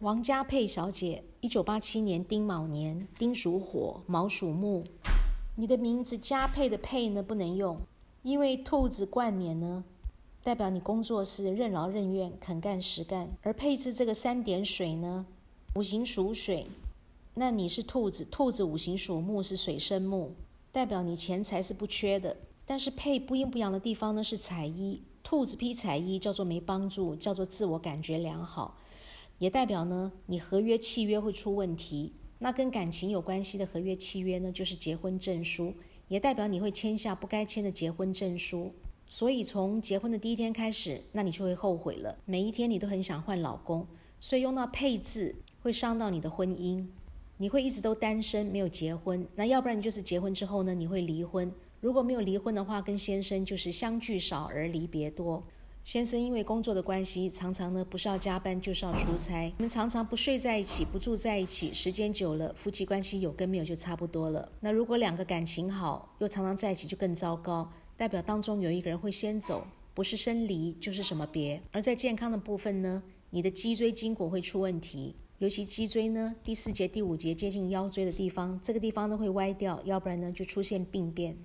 王家佩小姐，一九八七年丁卯年，丁属火，卯属木。你的名字加佩的佩呢不能用，因为兔子冠冕呢，代表你工作是任劳任怨、肯干实干。而佩字这个三点水呢，五行属水，那你是兔子，兔子五行属木，是水生木，代表你钱财是不缺的。但是佩不阴不阳的地方呢是彩衣，兔子披彩衣叫做没帮助，叫做自我感觉良好。也代表呢，你合约契约会出问题。那跟感情有关系的合约契约呢，就是结婚证书，也代表你会签下不该签的结婚证书。所以从结婚的第一天开始，那你就会后悔了。每一天你都很想换老公，所以用到配字会伤到你的婚姻。你会一直都单身，没有结婚。那要不然就是结婚之后呢，你会离婚。如果没有离婚的话，跟先生就是相聚少而离别多。先生因为工作的关系，常常呢不是要加班就是要出差。你们常常不睡在一起，不住在一起，时间久了，夫妻关系有跟没有就差不多了。那如果两个感情好，又常常在一起，就更糟糕，代表当中有一个人会先走，不是生离就是什么别。而在健康的部分呢，你的脊椎筋骨会出问题，尤其脊椎呢第四节、第五节接近腰椎的地方，这个地方呢会歪掉，要不然呢就出现病变。